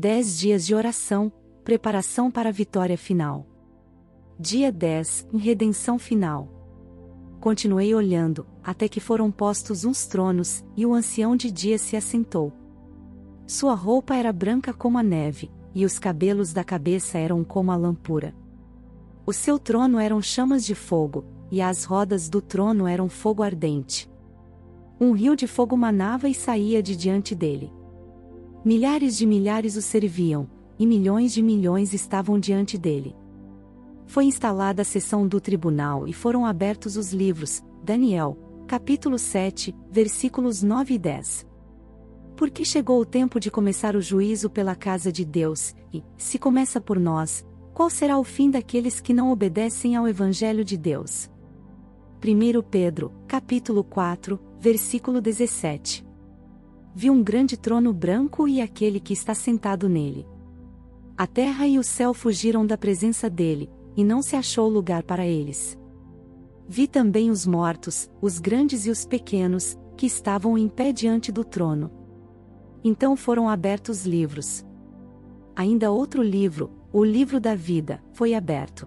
10 dias de oração, preparação para a vitória final. Dia 10, redenção final. Continuei olhando, até que foram postos uns tronos, e o ancião de dia se assentou. Sua roupa era branca como a neve, e os cabelos da cabeça eram como a lampura. O seu trono eram chamas de fogo, e as rodas do trono eram fogo ardente. Um rio de fogo manava e saía de diante dele. Milhares de milhares o serviam, e milhões de milhões estavam diante dele. Foi instalada a sessão do tribunal e foram abertos os livros, Daniel, capítulo 7, versículos 9 e 10. Porque chegou o tempo de começar o juízo pela casa de Deus, e, se começa por nós, qual será o fim daqueles que não obedecem ao Evangelho de Deus? 1 Pedro, capítulo 4, versículo 17. Vi um grande trono branco e aquele que está sentado nele. A terra e o céu fugiram da presença dele, e não se achou lugar para eles. Vi também os mortos, os grandes e os pequenos, que estavam em pé diante do trono. Então foram abertos livros. Ainda outro livro, o livro da vida, foi aberto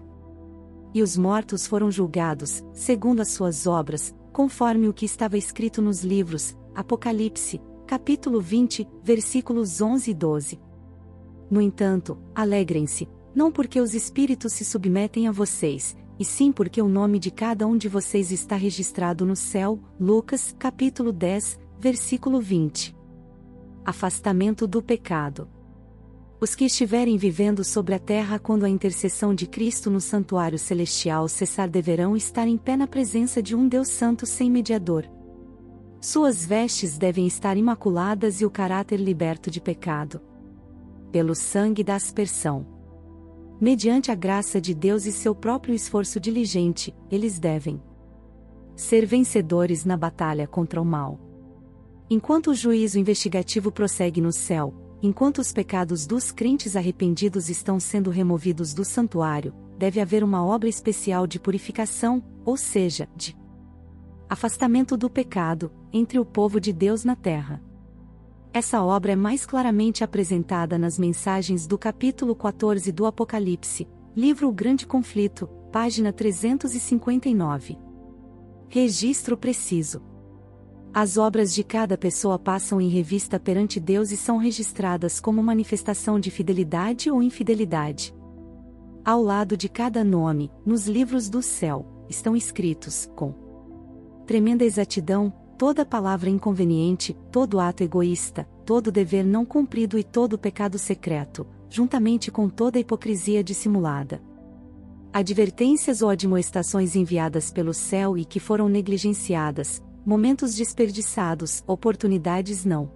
e os mortos foram julgados, segundo as suas obras, conforme o que estava escrito nos livros, Apocalipse, capítulo 20, versículos 11 e 12. No entanto, alegrem-se, não porque os espíritos se submetem a vocês, e sim porque o nome de cada um de vocês está registrado no céu, Lucas, capítulo 10, versículo 20. Afastamento do pecado. Os que estiverem vivendo sobre a terra quando a intercessão de Cristo no santuário celestial cessar deverão estar em pé na presença de um Deus Santo sem mediador. Suas vestes devem estar imaculadas e o caráter liberto de pecado. Pelo sangue da aspersão. Mediante a graça de Deus e seu próprio esforço diligente, eles devem ser vencedores na batalha contra o mal. Enquanto o juízo investigativo prossegue no céu, Enquanto os pecados dos crentes arrependidos estão sendo removidos do santuário, deve haver uma obra especial de purificação, ou seja, de afastamento do pecado, entre o povo de Deus na terra. Essa obra é mais claramente apresentada nas mensagens do capítulo 14 do Apocalipse, livro O Grande Conflito, página 359. Registro preciso. As obras de cada pessoa passam em revista perante Deus e são registradas como manifestação de fidelidade ou infidelidade. Ao lado de cada nome, nos livros do céu, estão escritos, com tremenda exatidão, toda palavra inconveniente, todo ato egoísta, todo dever não cumprido e todo pecado secreto, juntamente com toda hipocrisia dissimulada. Advertências ou admoestações enviadas pelo céu e que foram negligenciadas, momentos desperdiçados, oportunidades não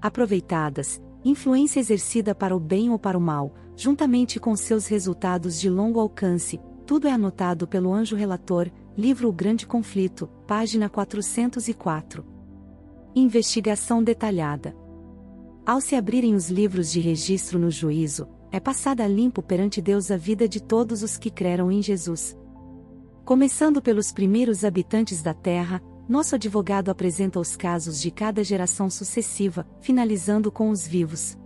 aproveitadas, influência exercida para o bem ou para o mal, juntamente com seus resultados de longo alcance, tudo é anotado pelo anjo relator, livro O Grande Conflito, página 404. Investigação detalhada. Ao se abrirem os livros de registro no juízo, é passada limpo perante Deus a vida de todos os que creram em Jesus. Começando pelos primeiros habitantes da terra, nosso advogado apresenta os casos de cada geração sucessiva, finalizando com os vivos.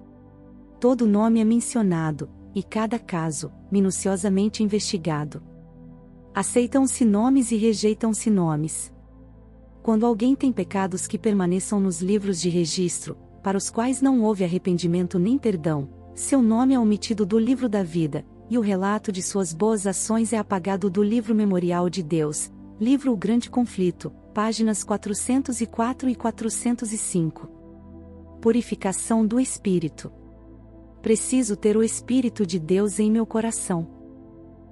Todo nome é mencionado, e cada caso, minuciosamente investigado. Aceitam-se nomes e rejeitam-se nomes. Quando alguém tem pecados que permaneçam nos livros de registro, para os quais não houve arrependimento nem perdão, seu nome é omitido do livro da vida, e o relato de suas boas ações é apagado do livro memorial de Deus, livro O Grande Conflito, páginas 404 e 405. Purificação do Espírito. Preciso ter o Espírito de Deus em meu coração.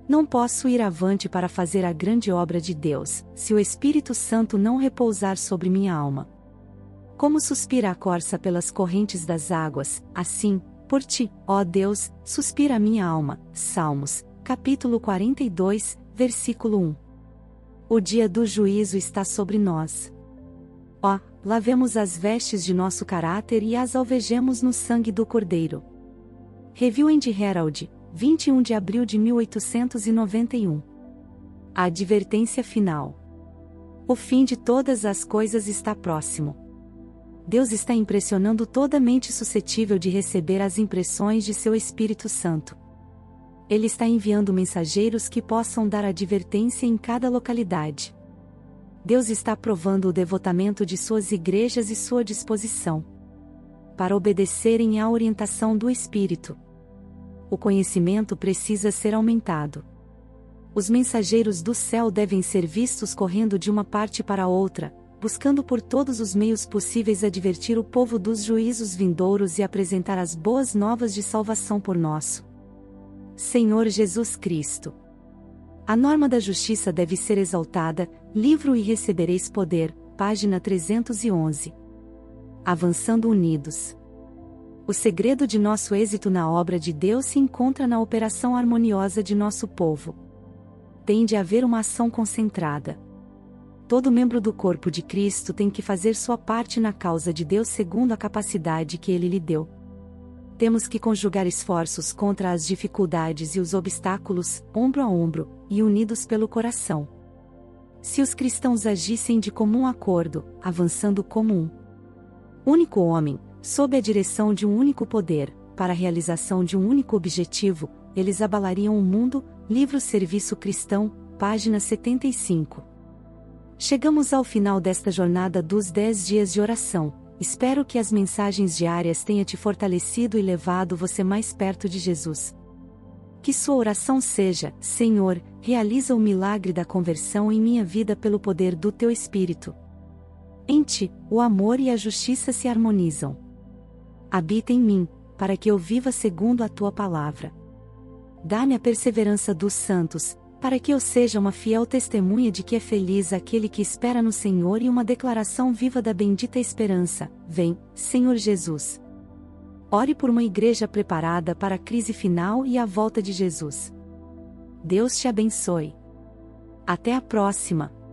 Não posso ir avante para fazer a grande obra de Deus, se o Espírito Santo não repousar sobre minha alma. Como suspira a corça pelas correntes das águas, assim, por ti, ó Deus, suspira a minha alma. Salmos, capítulo 42, versículo 1. O dia do juízo está sobre nós. Ó, lavemos as vestes de nosso caráter e as alvejemos no sangue do Cordeiro. Review and Herald, 21 de abril de 1891. A advertência final. O fim de todas as coisas está próximo. Deus está impressionando toda mente suscetível de receber as impressões de seu Espírito Santo. Ele está enviando mensageiros que possam dar advertência em cada localidade. Deus está provando o devotamento de suas igrejas e sua disposição para obedecerem à orientação do Espírito. O conhecimento precisa ser aumentado. Os mensageiros do céu devem ser vistos correndo de uma parte para outra, buscando por todos os meios possíveis advertir o povo dos juízos vindouros e apresentar as boas novas de salvação por nosso Senhor Jesus Cristo. A norma da justiça deve ser exaltada, livro e recebereis poder, página 311 avançando unidos. O segredo de nosso êxito na obra de Deus se encontra na operação harmoniosa de nosso povo. Tem de haver uma ação concentrada. Todo membro do corpo de Cristo tem que fazer sua parte na causa de Deus segundo a capacidade que ele lhe deu. Temos que conjugar esforços contra as dificuldades e os obstáculos, ombro a ombro, e unidos pelo coração. Se os cristãos agissem de comum acordo, avançando como um único homem, sob a direção de um único poder, para a realização de um único objetivo, eles abalariam o mundo. Livro Serviço Cristão, página 75. Chegamos ao final desta jornada dos 10 dias de oração. Espero que as mensagens diárias tenham te fortalecido e levado você mais perto de Jesus. Que sua oração seja: Senhor, realiza o milagre da conversão em minha vida pelo poder do teu Espírito. Em ti, o amor e a justiça se harmonizam. Habita em mim, para que eu viva segundo a tua palavra. Dá-me a perseverança dos santos, para que eu seja uma fiel testemunha de que é feliz aquele que espera no Senhor e uma declaração viva da bendita esperança. Vem, Senhor Jesus. Ore por uma igreja preparada para a crise final e a volta de Jesus. Deus te abençoe. Até a próxima!